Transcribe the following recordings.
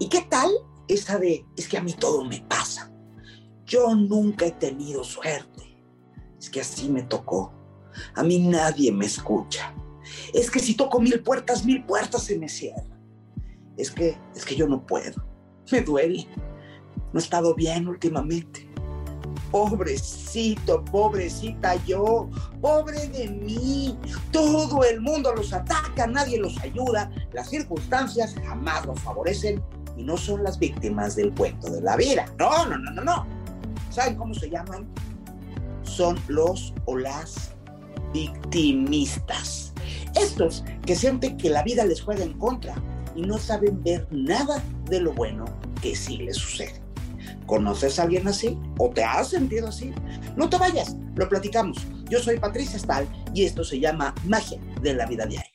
¿Y qué tal esa de, es que a mí todo me pasa? Yo nunca he tenido suerte. Es que así me tocó. A mí nadie me escucha. Es que si toco mil puertas, mil puertas se me cierran. Es que, es que yo no puedo. Me duele. No he estado bien últimamente. Pobrecito, pobrecita yo, pobre de mí. Todo el mundo los ataca, nadie los ayuda. Las circunstancias jamás los favorecen y no son las víctimas del cuento de la vida. No, no, no, no, no. ¿Saben cómo se llaman? Son los o las victimistas. Estos que sienten que la vida les juega en contra y no saben ver nada de lo bueno que sí les sucede. ¿Conoces a alguien así? ¿O te has sentido así? No te vayas, lo platicamos. Yo soy Patricia Stahl y esto se llama Magia de la Vida Diaria.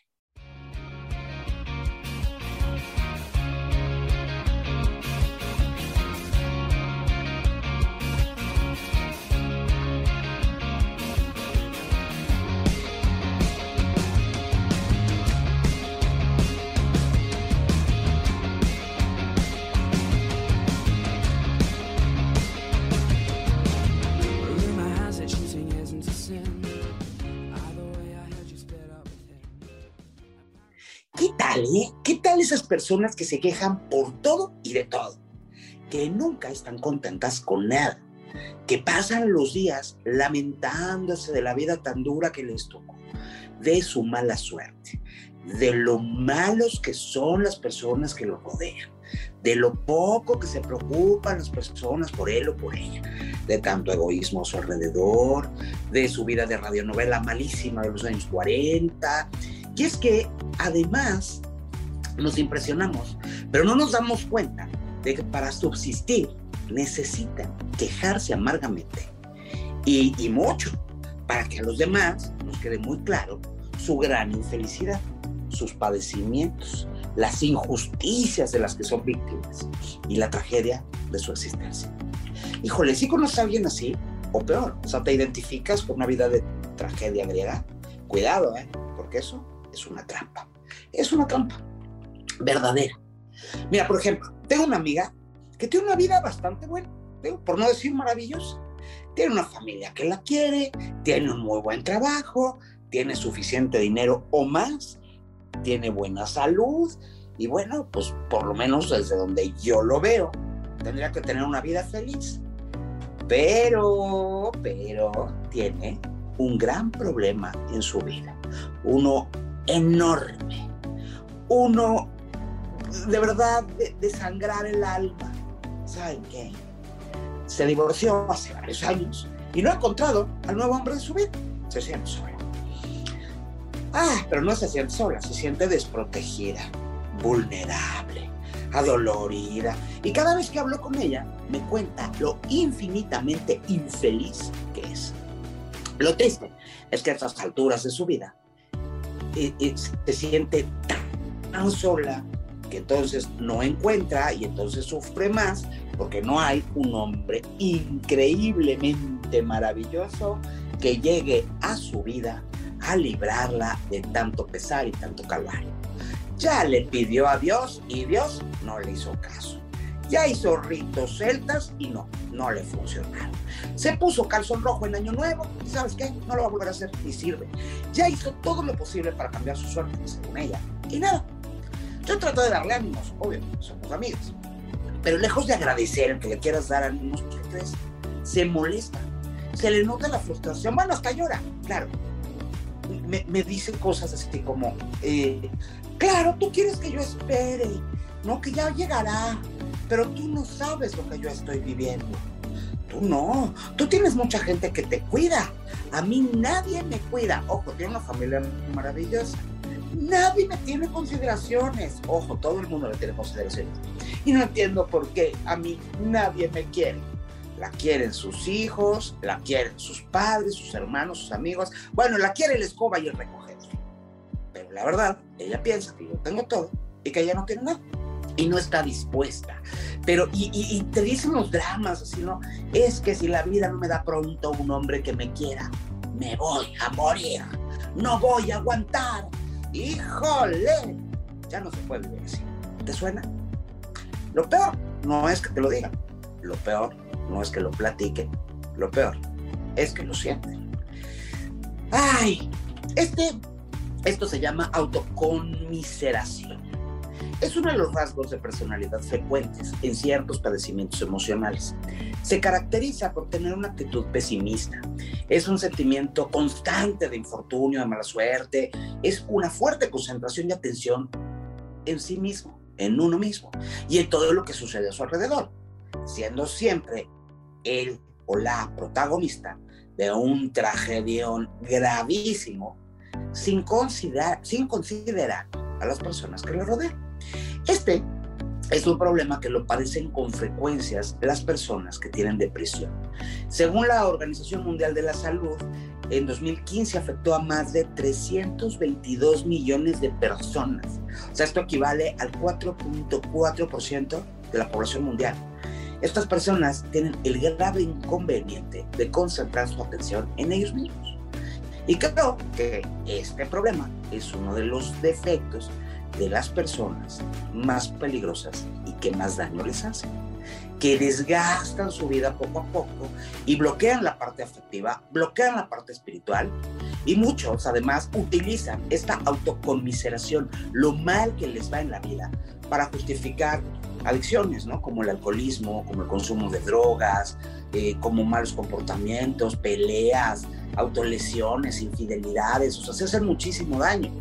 ¿Qué tal esas personas que se quejan por todo y de todo? Que nunca están contentas con nada, que pasan los días lamentándose de la vida tan dura que les tocó, de su mala suerte, de lo malos que son las personas que lo rodean, de lo poco que se preocupan las personas por él o por ella, de tanto egoísmo a su alrededor, de su vida de radionovela malísima de los años 40. Y es que además nos impresionamos, pero no nos damos cuenta de que para subsistir necesitan quejarse amargamente y, y mucho para que a los demás nos quede muy claro su gran infelicidad, sus padecimientos, las injusticias de las que son víctimas y la tragedia de su existencia. Híjole, si conoces a alguien así, o peor, o sea, te identificas con una vida de tragedia griega, cuidado, ¿eh? porque eso es una trampa. Es una trampa verdadera. Mira, por ejemplo, tengo una amiga que tiene una vida bastante buena, por no decir maravillosa. Tiene una familia que la quiere, tiene un muy buen trabajo, tiene suficiente dinero o más, tiene buena salud y bueno, pues por lo menos desde donde yo lo veo, tendría que tener una vida feliz. Pero, pero tiene un gran problema en su vida, uno enorme, uno de verdad de, sangrar el alma. ¿Saben qué? Se divorció hace varios años y no ha encontrado al nuevo hombre de su vida. Se siente sola. Ah, pero no se siente sola, se siente desprotegida, vulnerable, adolorida. Y cada vez que hablo con ella, me cuenta lo infinitamente infeliz que es. Lo triste es que a estas alturas de su vida eh, se siente tan sola, que entonces no encuentra y entonces sufre más porque no hay un hombre increíblemente maravilloso que llegue a su vida a librarla de tanto pesar y tanto calvario. Ya le pidió a Dios y Dios no le hizo caso. Ya hizo ritos celtas y no, no le funcionaron. Se puso calzón rojo en Año Nuevo y ¿sabes qué? No lo va a volver a hacer y sirve. Ya hizo todo lo posible para cambiar su suerte según ella y nada, yo trato de darle ánimos, obvio, somos amigos. Pero lejos de agradecer que le quieras dar ánimos, ¿qué crees? Se molesta, se le nota la frustración, bueno, hasta llora, claro. Me, me dice cosas así como, eh, claro, tú quieres que yo espere, no, que ya llegará, pero tú no sabes lo que yo estoy viviendo. Tú no, tú tienes mucha gente que te cuida. A mí nadie me cuida. Ojo, tiene una familia maravillosa Nadie me tiene consideraciones. Ojo, todo el mundo me tiene consideraciones. Y no entiendo por qué a mí nadie me quiere. La quieren sus hijos, la quieren sus padres, sus hermanos, sus amigos. Bueno, la quiere el escoba y el recogedor. Pero la verdad, ella piensa que yo tengo todo y que ella no tiene nada. Y no está dispuesta. Pero, y, te dicen los dramas, así, ¿no? Es que si la vida no me da pronto un hombre que me quiera, me voy a morir. No voy a aguantar híjole, ya no se puede vivir así. ¿Te suena? Lo peor no es que te lo digan, lo peor no es que lo platiquen, lo peor es que lo sienten. Ay, este, esto se llama autoconmiseración. Es uno de los rasgos de personalidad frecuentes en ciertos padecimientos emocionales. Se caracteriza por tener una actitud pesimista. Es un sentimiento constante de infortunio, de mala suerte. Es una fuerte concentración de atención en sí mismo, en uno mismo y en todo lo que sucede a su alrededor, siendo siempre él o la protagonista de un tragedión gravísimo sin considerar, sin considerar a las personas que le rodean. Este es un problema que lo padecen con frecuencias las personas que tienen depresión. Según la Organización Mundial de la Salud, en 2015 afectó a más de 322 millones de personas. O sea, esto equivale al 4.4% de la población mundial. Estas personas tienen el grave inconveniente de concentrar su atención en ellos mismos. Y creo que este problema es uno de los defectos de las personas más peligrosas y que más daño les hacen, que desgastan su vida poco a poco y bloquean la parte afectiva, bloquean la parte espiritual y muchos además utilizan esta autoconmiseración, lo mal que les va en la vida, para justificar adicciones, ¿no? Como el alcoholismo, como el consumo de drogas, eh, como malos comportamientos, peleas, autolesiones, infidelidades, o sea, se hacen muchísimo daño.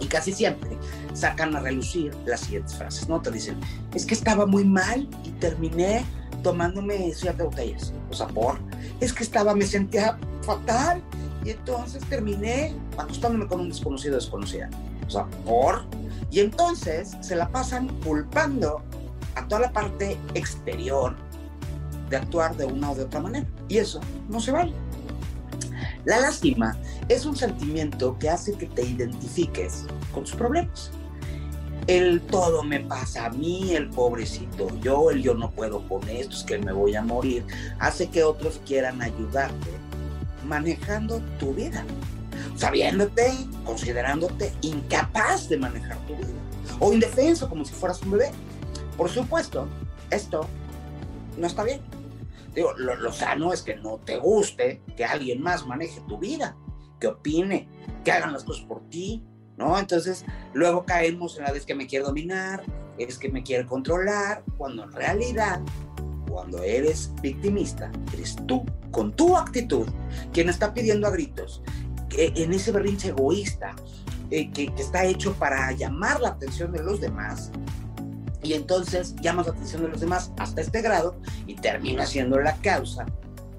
Y casi siempre sacan a relucir las siguientes frases, ¿no? Te dicen, es que estaba muy mal y terminé tomándome siete botellas. O sea, por, es que estaba, me sentía fatal y entonces terminé acostándome con un desconocido desconocida. O sea, por. Y entonces se la pasan culpando a toda la parte exterior de actuar de una o de otra manera. Y eso no se vale. La lástima es un sentimiento que hace que te identifiques con tus problemas. El todo me pasa a mí, el pobrecito yo, el yo no puedo con esto, es que me voy a morir, hace que otros quieran ayudarte manejando tu vida, sabiéndote, considerándote incapaz de manejar tu vida, o indefenso como si fueras un bebé. Por supuesto, esto no está bien. Digo, lo, sano es que no te guste que alguien más maneje tu vida, que opine, que hagan las cosas por ti, ¿no? Entonces, luego caemos en la vez que me quiere dominar, es que me quiere controlar, cuando en realidad, cuando eres victimista, eres tú, con tu actitud, quien está pidiendo a gritos, en ese berrinche egoísta, eh, que está hecho para llamar la atención de los demás, y entonces llamas la atención de los demás hasta este grado y termina siendo la causa,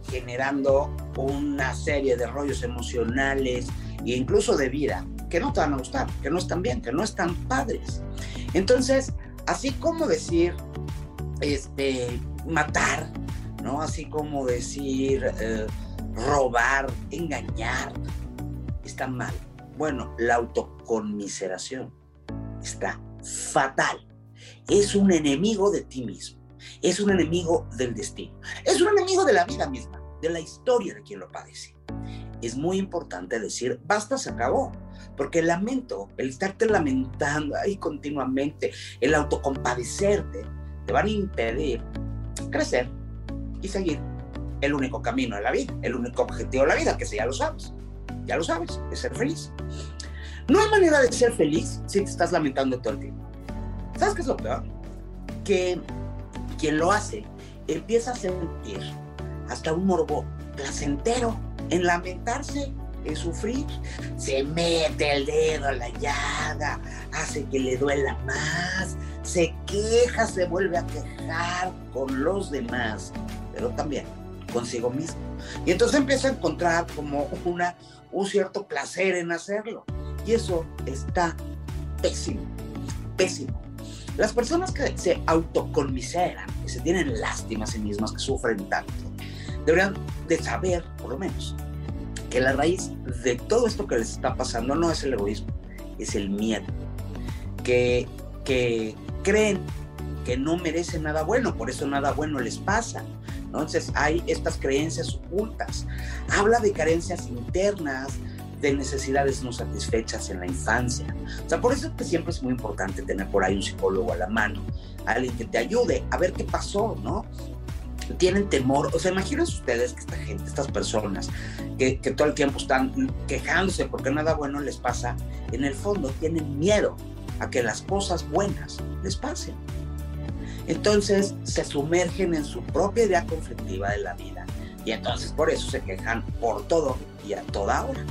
generando una serie de rollos emocionales e incluso de vida que no te van a gustar, que no están bien, que no están padres. Entonces, así como decir, este, matar, ¿no? Así como decir, eh, robar, engañar, está mal. Bueno, la autoconmiseración está fatal es un enemigo de ti mismo, es un enemigo del destino, es un enemigo de la vida misma, de la historia de quien lo padece. Es muy importante decir, basta, se acabó, porque el lamento, el estarte lamentando ahí continuamente, el autocompadecerte, te van a impedir crecer y seguir el único camino de la vida, el único objetivo de la vida, que si ya lo sabes, ya lo sabes, es ser feliz. No hay manera de ser feliz si te estás lamentando todo el tiempo. ¿Sabes qué es lo peor? Que quien lo hace empieza a sentir hasta un morbo placentero en lamentarse, en sufrir. Se mete el dedo a la llaga, hace que le duela más, se queja, se vuelve a quejar con los demás, pero también consigo mismo. Y entonces empieza a encontrar como una, un cierto placer en hacerlo. Y eso está pésimo, pésimo. Las personas que se autoconmiseran, que se tienen lástima a sí mismas, que sufren tanto, deberían de saber, por lo menos, que la raíz de todo esto que les está pasando no es el egoísmo, es el miedo. Que, que creen que no merecen nada bueno, por eso nada bueno les pasa. Entonces hay estas creencias ocultas. Habla de carencias internas, de necesidades no satisfechas en la infancia. O sea, por eso es que siempre es muy importante tener por ahí un psicólogo a la mano, alguien que te ayude a ver qué pasó, ¿no? Tienen temor, o sea, imagínense ustedes que esta gente, estas personas, que, que todo el tiempo están quejándose porque nada bueno les pasa, en el fondo tienen miedo a que las cosas buenas les pasen. Entonces se sumergen en su propia idea conflictiva de la vida y entonces por eso se quejan por todo y a toda hora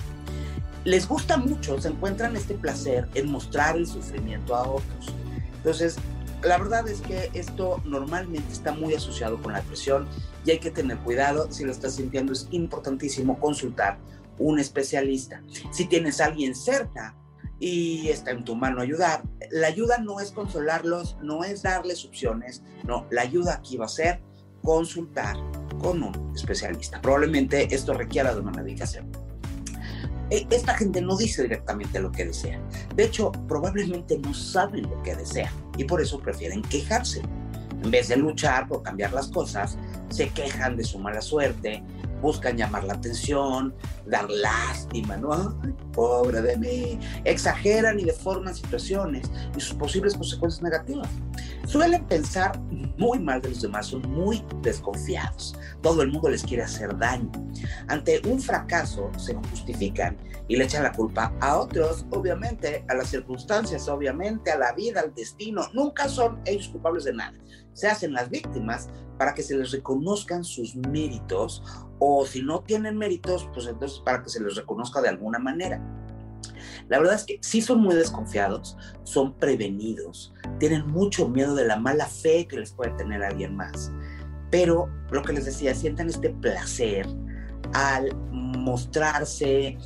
les gusta mucho, se encuentran este placer en mostrar el sufrimiento a otros. Entonces, la verdad es que esto normalmente está muy asociado con la depresión y hay que tener cuidado. Si lo estás sintiendo, es importantísimo consultar un especialista. Si tienes a alguien cerca y está en tu mano ayudar, la ayuda no es consolarlos, no es darles opciones, no, la ayuda aquí va a ser consultar con un especialista. Probablemente esto requiera de una medicación. E, esta gente no dice directamente lo que desea. De hecho, probablemente no saben lo que desean y por eso prefieren quejarse. En vez de luchar por cambiar las cosas, se quejan de su mala suerte, buscan llamar la atención, dar lástima, ¿no? pobre de mí. Exageran y deforman situaciones y sus posibles consecuencias negativas. Suelen pensar muy mal de los demás, son muy desconfiados. Todo el mundo les quiere hacer daño. Ante un fracaso se justifican y le echan la culpa a otros, obviamente, a las circunstancias, obviamente, a la vida, al destino. Nunca son ellos culpables de nada. Se hacen las víctimas para que se les reconozcan sus méritos o si no tienen méritos, pues entonces para que se les reconozca de alguna manera. La verdad es que sí son muy desconfiados, son prevenidos, tienen mucho miedo de la mala fe que les puede tener alguien más. Pero lo que les decía, sienten este placer al mostrarse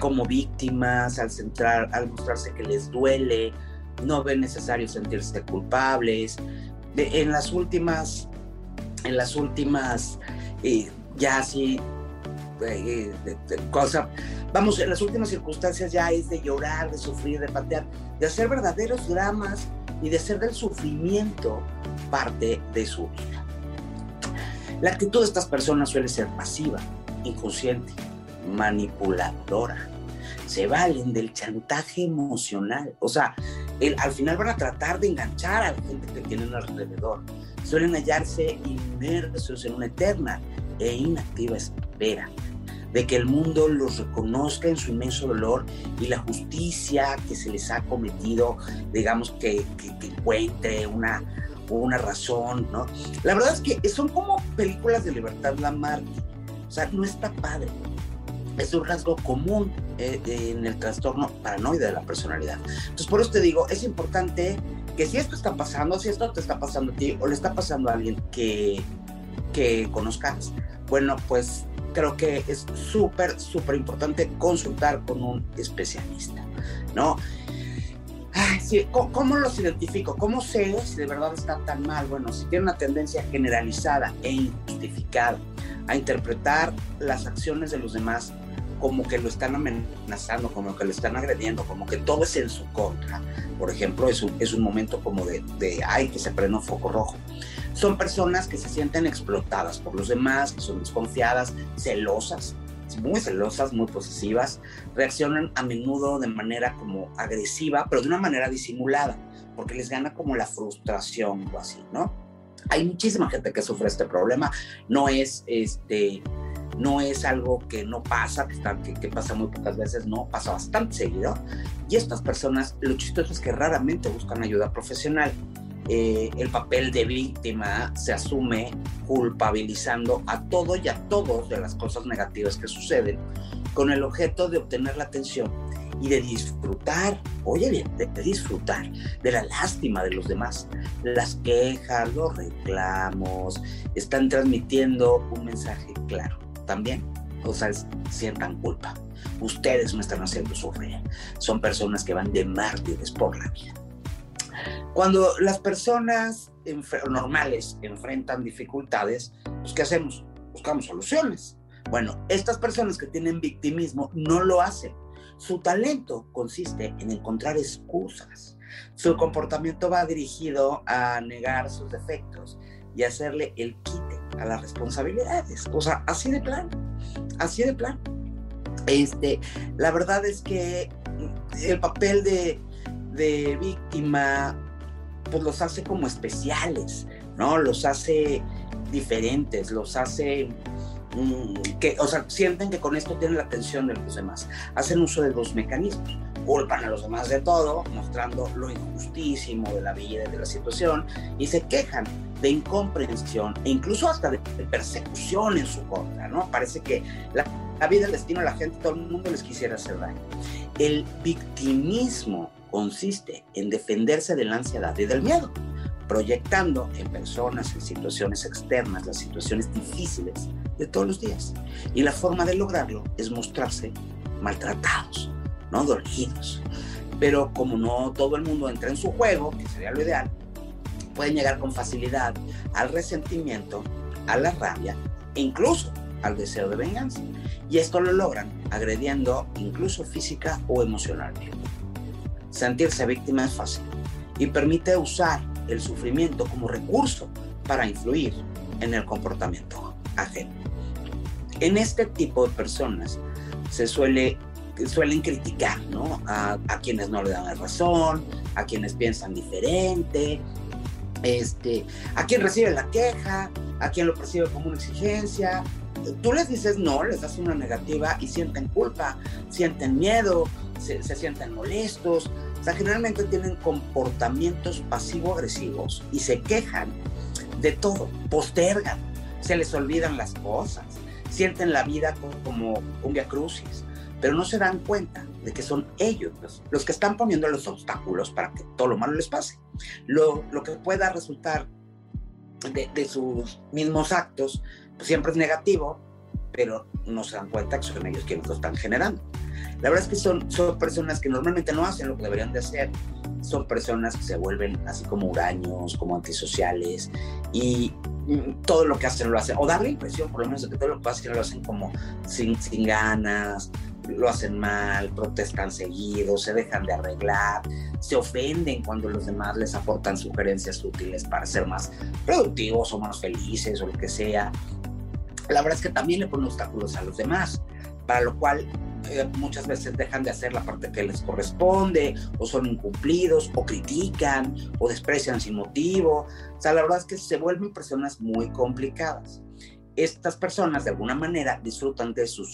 como víctimas, al, centrar, al mostrarse que les duele, no ven necesario sentirse culpables. en las últimas, en las últimas, eh, ya así eh, cosa. Vamos, en las últimas circunstancias ya es de llorar, de sufrir, de patear, de hacer verdaderos dramas y de hacer del sufrimiento parte de su vida. La actitud de estas personas suele ser pasiva, inconsciente, manipuladora. Se valen del chantaje emocional. O sea, al final van a tratar de enganchar a la gente que tienen alrededor. Suelen hallarse inmersos en una eterna e inactiva espera de que el mundo los reconozca en su inmenso dolor y la justicia que se les ha cometido, digamos, que, encuentre una, una razón, ¿no? La verdad es que son como películas de libertad Lamarck, o sea, no está padre. Es un rasgo común eh, en el trastorno paranoide de la personalidad. Entonces, por eso te digo, es importante que si esto está pasando, si esto te está pasando a ti o le está pasando a alguien que, que conozcas, bueno, pues creo que es súper, súper importante consultar con un especialista, ¿no? sí, ¿cómo, los identifico? ¿Cómo sé si de verdad está tan mal? Bueno, si tiene una tendencia generalizada e injustificada a interpretar las acciones de los demás como que lo están amenazando, como que lo están agrediendo, como que todo es en su contra. Por ejemplo, es un, es un momento como de, de, ay, que se prende un foco rojo. Son personas que se sienten explotadas por los demás, que son desconfiadas, celosas, muy celosas, muy posesivas, reaccionan a menudo de manera como agresiva, pero de una manera disimulada, porque les gana como la frustración o así, ¿no? Hay muchísima gente que sufre este problema, no es este no es algo que no pasa, que, está, que, pasa muy pocas veces, no, pasa bastante seguido. Y estas personas, lo chistoso es que raramente buscan ayuda profesional. Eh, el papel de víctima se asume culpabilizando a todo y a todos de las cosas negativas que suceden con el objeto de obtener la atención y de disfrutar, oye bien, de, disfrutar de la lástima de los demás. Las quejas, los reclamos, están transmitiendo un mensaje claro. También, o sea, sientan culpa. Ustedes me están haciendo sufrir. Son personas que van de mártires por la vida. Cuando las personas normales enfrentan dificultades, pues ¿qué hacemos? Buscamos soluciones. Bueno, estas personas que tienen victimismo no lo hacen. Su talento consiste en encontrar excusas. Su comportamiento va dirigido a negar sus defectos y hacerle el quite a las responsabilidades. O sea, así de plan, así de plan. Este, la verdad es que el papel de, de víctima, pues los hace como especiales, ¿no? Los hace diferentes, los hace mm, que, o sea, sienten que con esto tienen la atención de los demás. Hacen uso de dos mecanismos. Culpan a los demás de todo, mostrando lo injustísimo de la vida y de la situación, y se quejan de incomprensión e incluso hasta de, persecución en su contra, ¿no? Parece que la, vida, el destino, la gente, todo el mundo les quisiera hacer daño. El victimismo consiste en defenderse de la ansiedad y del miedo proyectando en personas, en situaciones externas, las situaciones difíciles de todos los días. Y la forma de lograrlo es mostrarse maltratados, no dolidos. Pero como no todo el mundo entra en su juego, que sería lo ideal, pueden llegar con facilidad al resentimiento, a la rabia e incluso al deseo de venganza. Y esto lo logran agrediendo incluso física o emocionalmente. Sentirse víctima es fácil y permite usar el sufrimiento como recurso para influir en el comportamiento ajeno. En este tipo de personas se suele suelen criticar ¿no? a, quienes no le dan la razón, a quienes piensan diferente, este, a quien recibe la queja, a quien lo percibe como una exigencia. Tú les dices no, les das una negativa y sienten culpa, sienten miedo, se, se sienten molestos, o sea, generalmente tienen comportamientos pasivo-agresivos y se quejan de todo, postergan, se les olvidan las cosas, sienten la vida como un via crucis, pero no se dan cuenta de que son ellos los, que están poniendo los obstáculos para que todo lo malo les pase. Lo, lo que pueda resultar de, de, sus mismos actos pues siempre es negativo, pero no se dan cuenta que son ellos quienes lo están generando. La verdad es que son, son personas que normalmente no hacen lo que deberían de hacer. Son personas que se vuelven así como huraños, como antisociales y todo lo que hacen lo hacen, o dar la impresión por lo menos de que todo lo que hacen lo hacen como sin, sin ganas, lo hacen mal, protestan seguido, se dejan de arreglar, se ofenden cuando los demás les aportan sugerencias útiles para ser más productivos o más felices o lo que sea. La verdad es que también le ponen obstáculos a los demás, para lo cual eh, muchas veces dejan de hacer la parte que les corresponde, o son incumplidos, o critican, o desprecian sin motivo. O sea, la verdad es que se vuelven personas muy complicadas. Estas personas de alguna manera disfrutan de su,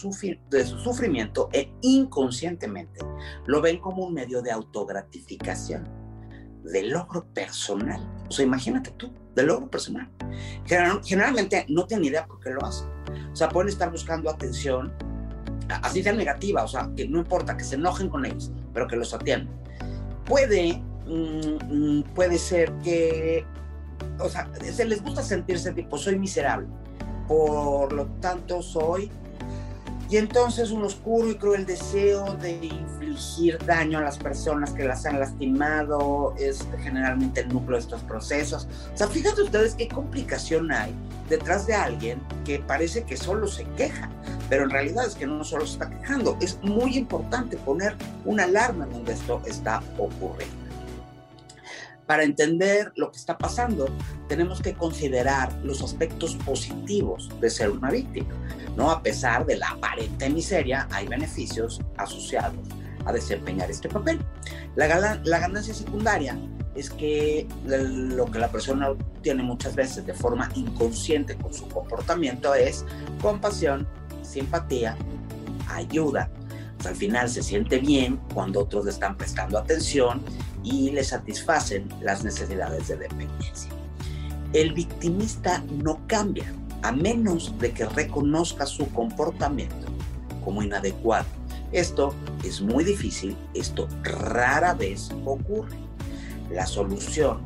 de su sufrimiento e inconscientemente lo ven como un medio de autogratificación, de logro personal. O sea, imagínate tú, de logro personal. generalmente no tienen idea por qué lo hacen. O sea, pueden estar buscando atención así sea negativa, o sea, que no importa, que se enojen con ellos, pero que los atiendan. Puede, mm, mm, puede ser que, o sea, se les gusta sentirse tipo, soy miserable, por lo tanto soy y entonces un oscuro y cruel deseo de infligir daño a las personas que las han lastimado es generalmente el núcleo de estos procesos. O sea, fíjate ustedes qué complicación hay detrás de alguien que parece que solo se queja, pero en realidad es que no solo se está quejando. Es muy importante poner una alarma donde esto está ocurriendo. Para entender lo que está pasando, tenemos que considerar los aspectos positivos de ser una víctima. ¿no? A pesar de la aparente miseria, hay beneficios asociados a desempeñar este papel. La, ganancia secundaria es que lo que la persona obtiene muchas veces de forma inconsciente con su comportamiento es compasión, simpatía, ayuda. al final se siente bien cuando otros le están prestando atención y le satisfacen las necesidades de dependencia. El victimista no cambia a menos de que reconozca su comportamiento como inadecuado. Esto es muy difícil, esto rara vez ocurre. La solución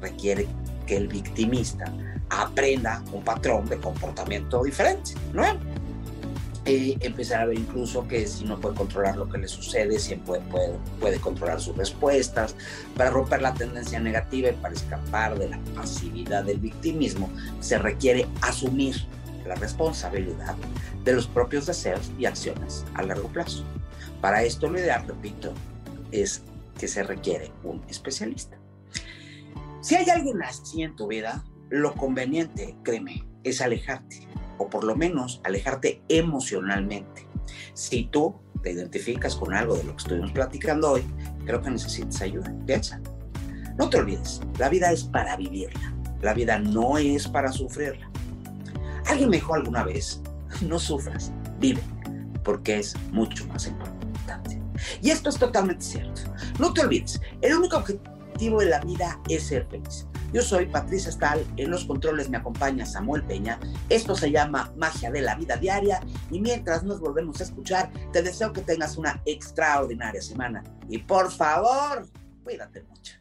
requiere que el victimista aprenda un patrón de comportamiento diferente, empezar a ver incluso que si no puede controlar lo que le sucede, siempre puede, puede, controlar sus respuestas. Para romper la tendencia negativa y para escapar de la pasividad del victimismo, se requiere asumir la responsabilidad de los propios deseos y acciones a largo plazo. Para esto lo ideal, repito, es que se requiere un especialista. Si hay alguien así en tu vida, lo conveniente, créeme, es alejarte o por lo menos alejarte emocionalmente Si tú te identificas con algo de lo que estuvimos platicando hoy, creo que necesitas ayuda. Piensa. No te olvides, la vida es para vivirla. La vida no es para sufrirla. Alguien me dijo alguna vez, no sufras, vive, porque es mucho más importante. Y esto es totalmente cierto. No te olvides, el único objetivo de la vida es ser feliz. Yo soy Patricia Stahl, en los controles me acompaña Samuel Peña. Esto se llama Magia de la Vida Diaria y mientras nos volvemos a escuchar, te deseo que tengas una extraordinaria semana. Y por favor, cuídate mucho.